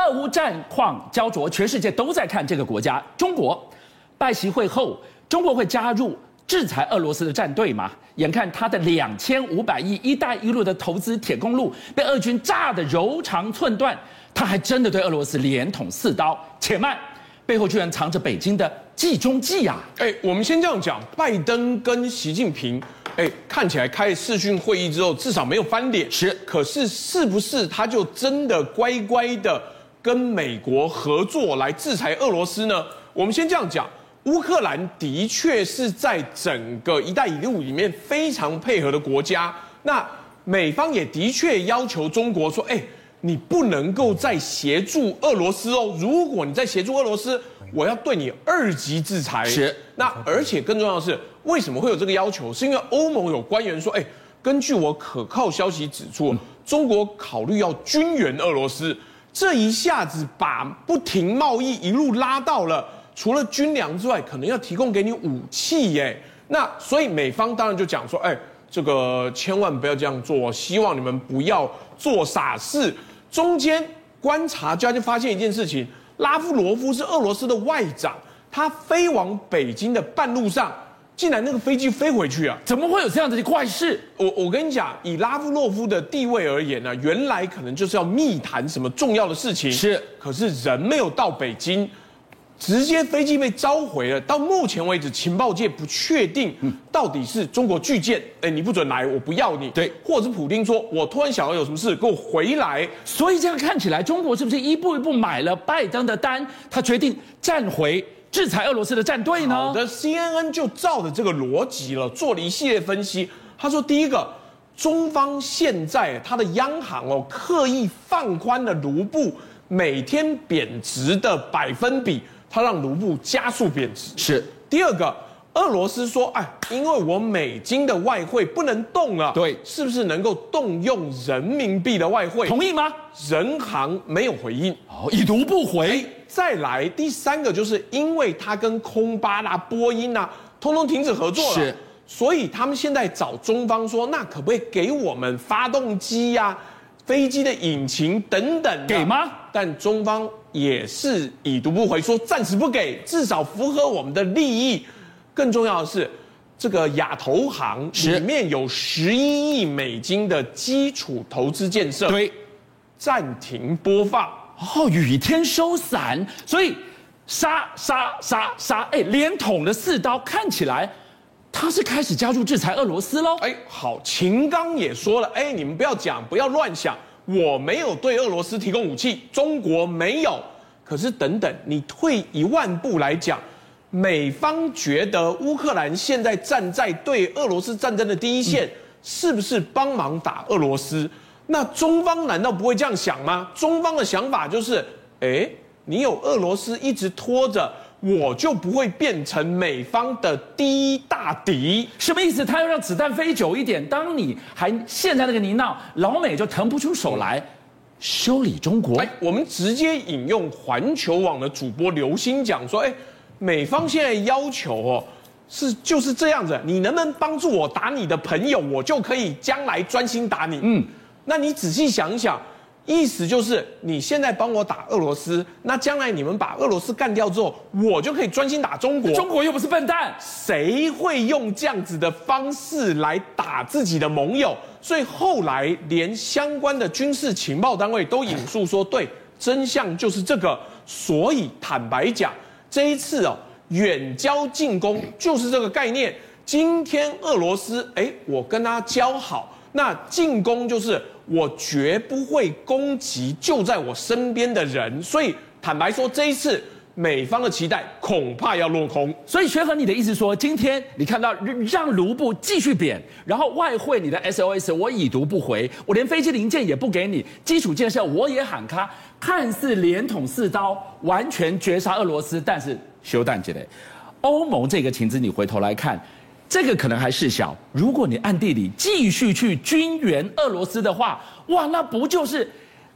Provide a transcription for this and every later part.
俄乌战况胶着，全世界都在看这个国家。中国拜习会后，中国会加入制裁俄罗斯的战队吗？眼看他的两千五百亿“一带一路”的投资铁公路被俄军炸得柔肠寸断，他还真的对俄罗斯连捅四刀？且慢，背后居然藏着北京的计中计呀！哎，我们先这样讲，拜登跟习近平，哎，看起来开视讯会议之后，至少没有翻脸。是，可是是不是他就真的乖乖的跟美国合作来制裁俄罗斯呢？我们先这样讲。乌克兰的确是在整个“一带一路”里面非常配合的国家。那美方也的确要求中国说：“哎，你不能够再协助俄罗斯哦！如果你再协助俄罗斯，我要对你二级制裁。”是。那而且更重要的是，为什么会有这个要求？是因为欧盟有官员说：“哎，根据我可靠消息指出，中国考虑要军援俄罗斯。”这一下子把不停贸易一路拉到了。除了军粮之外，可能要提供给你武器耶。那所以美方当然就讲说，哎，这个千万不要这样做，希望你们不要做傻事。中间观察家就发现一件事情：拉夫罗夫是俄罗斯的外长，他飞往北京的半路上，竟然那个飞机飞回去啊！怎么会有这样子的怪事？我我跟你讲，以拉夫洛夫的地位而言呢，原来可能就是要密谈什么重要的事情，是，可是人没有到北京。直接飞机被召回了。到目前为止，情报界不确定，到底是中国拒舰，哎，你不准来，我不要你，对，或者是普丁说，我突然想要有什么事，给我回来。所以这样看起来，中国是不是一步一步买了拜登的单？他决定站回制裁俄罗斯的战队呢？好的，CNN 就照着这个逻辑了，做了一系列分析。他说，第一个，中方现在他的央行哦，刻意放宽了卢布每天贬值的百分比。他让卢布加速贬值。是第二个，俄罗斯说，哎，因为我美金的外汇不能动了，对，是不是能够动用人民币的外汇？同意吗？人行没有回应，哦，已读不回。再来第三个，就是因为他跟空巴啦、波音啊，通通停止合作了，是，所以他们现在找中方说，那可不可以给我们发动机呀、啊、飞机的引擎等等？给吗？但中方。也是已读不回，说暂时不给，至少符合我们的利益。更重要的是，这个亚投行里面有十一亿美金的基础投资建设，对，暂停播放。哦，雨天收伞，所以杀杀杀杀，哎，连捅了四刀，看起来他是开始加入制裁俄罗斯喽。哎，好，秦刚也说了，哎，你们不要讲，不要乱想。我没有对俄罗斯提供武器，中国没有。可是等等，你退一万步来讲，美方觉得乌克兰现在站在对俄罗斯战争的第一线，是不是帮忙打俄罗斯？那中方难道不会这样想吗？中方的想法就是，诶，你有俄罗斯一直拖着。我就不会变成美方的第一大敌，什么意思？他要让子弹飞久一点。当你还陷在那个泥淖，老美就腾不出手来修理中国。哎，我们直接引用环球网的主播刘星讲说：“哎，美方现在要求哦，是就是这样子，你能不能帮助我打你的朋友，我就可以将来专心打你。”嗯，那你仔细想一想。意思就是，你现在帮我打俄罗斯，那将来你们把俄罗斯干掉之后，我就可以专心打中国。中国又不是笨蛋，谁会用这样子的方式来打自己的盟友？所以后来连相关的军事情报单位都引述说，对，真相就是这个。所以坦白讲，这一次哦，远交近攻就是这个概念。今天俄罗斯，哎，我跟他交好，那进攻就是。我绝不会攻击就在我身边的人，所以坦白说，这一次美方的期待恐怕要落空。所以，学和你的意思说，今天你看到让卢布继续贬，然后外汇你的 SOS 我已读不回，我连飞机零件也不给你，基础建设我也喊卡，看似连捅四刀，完全绝杀俄罗斯，但是修弹起来，欧盟这个情资，你回头来看。这个可能还事小，如果你暗地里继续去军援俄罗斯的话，哇，那不就是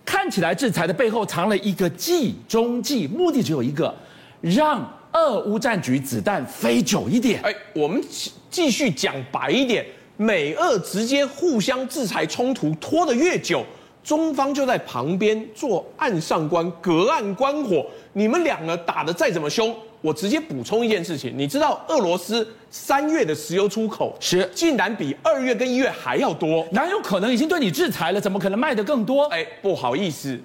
看起来制裁的背后藏了一个计中计，目的只有一个，让俄乌战局子弹飞久一点。哎，我们继续讲白一点，美俄直接互相制裁冲突拖得越久，中方就在旁边做岸上观，隔岸观火。你们两个打得再怎么凶，我直接补充一件事情，你知道俄罗斯三月的石油出口是竟然比二月跟一月还要多？哪有可能已经对你制裁了？怎么可能卖得更多？哎，不好意思，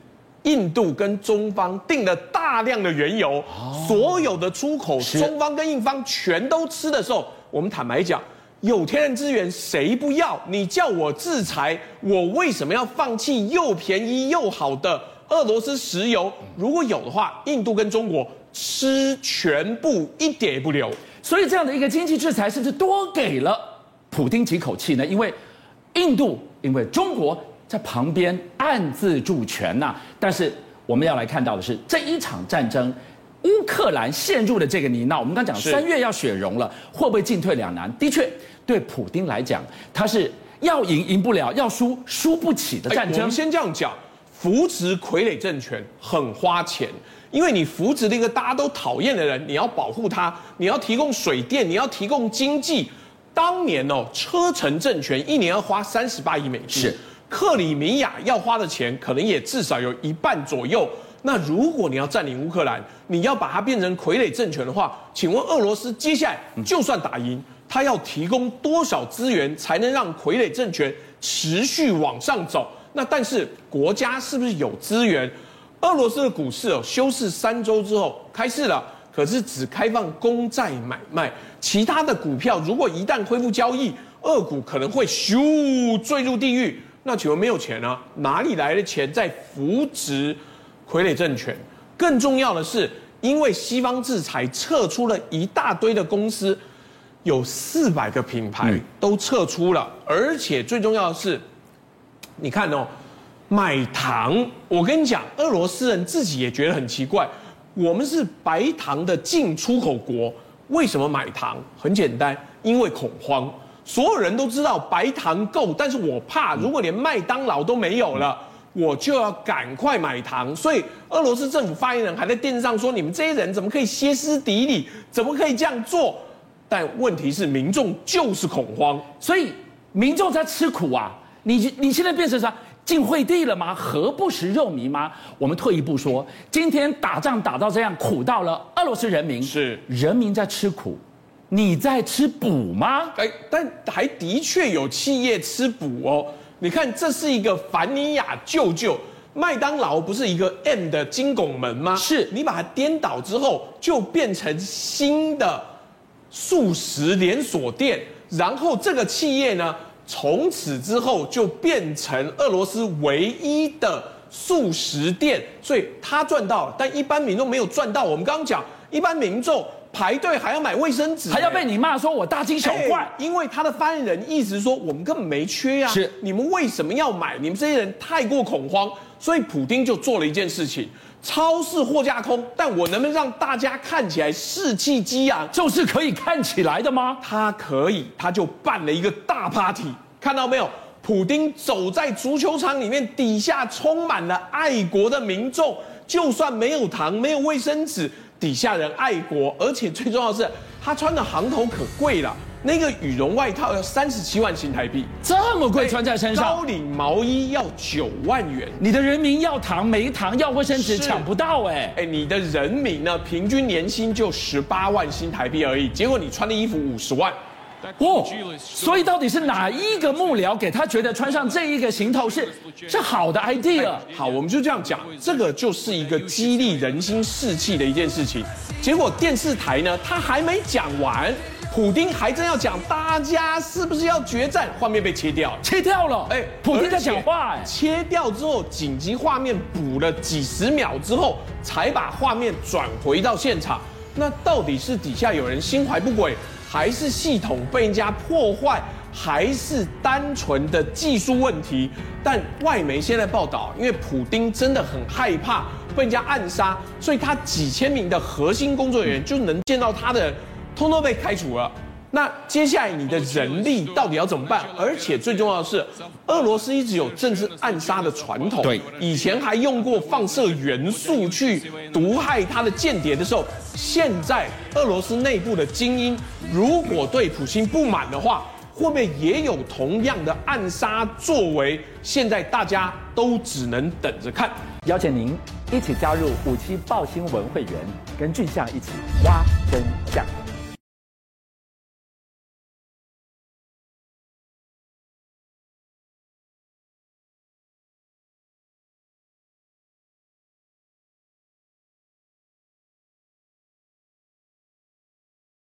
印度跟中方订了大量的原油，哦、所有的出口，中方跟印方全都吃的时候，我们坦白讲。有天然资源谁不要？你叫我制裁，我为什么要放弃又便宜又好的俄罗斯石油？如果有的话，印度跟中国吃全部一点也不留。所以这样的一个经济制裁，甚至多给了普丁几口气呢？因为印度，因为中国在旁边暗自助拳呐。但是我们要来看到的是这一场战争。乌克兰陷入了这个泥淖，我们刚讲三月要雪融了，会不会进退两难？的确，对普丁来讲，他是要赢赢不了，要输输不起的战争。我们先这样讲，扶植傀儡政权很花钱，因为你扶植了一个大家都讨厌的人，你要保护他，你要提供水电，你要提供经济。当年哦，车臣政权一年要花三十八亿美金，是克里米亚要花的钱可能也至少有一半左右。那如果你要占领乌克兰，你要把它变成傀儡政权的话，请问俄罗斯接下来就算打赢，他要提供多少资源才能让傀儡政权持续往上走？那但是国家是不是有资源？俄罗斯的股市哦，休市三周之后开市了，可是只开放公债买卖，其他的股票如果一旦恢复交易，俄股可能会咻坠入地狱。那请问没有钱啊？哪里来的钱在扶植？傀儡政权，更重要的是，因为西方制裁撤出了一大堆的公司，有四百个品牌都撤出了，而且最重要的是，你看哦，买糖，我跟你讲，俄罗斯人自己也觉得很奇怪，我们是白糖的进出口国，为什么买糖？很简单，因为恐慌，所有人都知道白糖够，但是我怕如果连麦当劳都没有了。我就要赶快买糖，所以俄罗斯政府发言人还在电视上说：“你们这些人怎么可以歇斯底里？怎么可以这样做？”但问题是，民众就是恐慌，所以民众在吃苦啊！你你现在变成啥？晋惠帝了吗？何不食肉糜吗？我们退一步说，今天打仗打到这样，苦到了俄罗斯人民，是人民在吃苦，你在吃补吗？哎，但还的确有企业吃补哦。你看，这是一个凡尼亚舅舅，麦当劳不是一个 M 的金拱门吗？是你把它颠倒之后，就变成新的素食连锁店，然后这个企业呢，从此之后就变成俄罗斯唯一的素食店，所以他赚到了，但一般民众没有赚到。我们刚刚讲，一般民众。排队还要买卫生纸，还要被你骂说我大惊小怪，欸，因为他的发言人一直说我们根本没缺呀，是你们为什么要买？你们这些人太过恐慌，所以普丁就做了一件事情：超市货架空，但我能不能让大家看起来士气激昂？就是可以看起来的吗？他可以，他就办了一个大 party，看到没有？普丁走在足球场里面，底下充满了爱国的民众，就算没有糖，没有卫生纸。底下人爱国，而且最重要的是，他穿的行头可贵了。那个羽绒外套要三十七万新台币，这么贵，穿在身上。高领毛衣要九万元。你的人民要糖没糖，要卫生纸抢不到哎哎，你的人民呢？平均年薪就十八万新台币而已，结果你穿的衣服五十万。哦，所以到底是哪一个幕僚给他觉得穿上这一个行头是是好的 idea？好，我们就这样讲，这个就是一个激励人心士气的一件事情。结果电视台呢，他还没讲完，普丁还真要讲，大家是不是要决战？画面被切掉，切掉了。哎，普丁在讲话，哎，切掉之后，紧急画面补了几十秒之后，才把画面转回到现场。那到底是底下有人心怀不轨？还是系统被人家破坏，还是单纯的技术问题？但外媒现在报道，因为普丁真的很害怕被人家暗杀，所以他几千名的核心工作人员就能见到他的，通通被开除了。那接下来你的人力到底要怎么办？而且最重要的是，俄罗斯一直有政治暗杀的传统，对，以前还用过放射元素去毒害他的间谍的时候，现在俄罗斯内部的精英如果对普京不满的话，会不会也有同样的暗杀作为？现在大家都只能等着看。邀请您一起加入五七报新闻会员，跟俊相一起挖真相。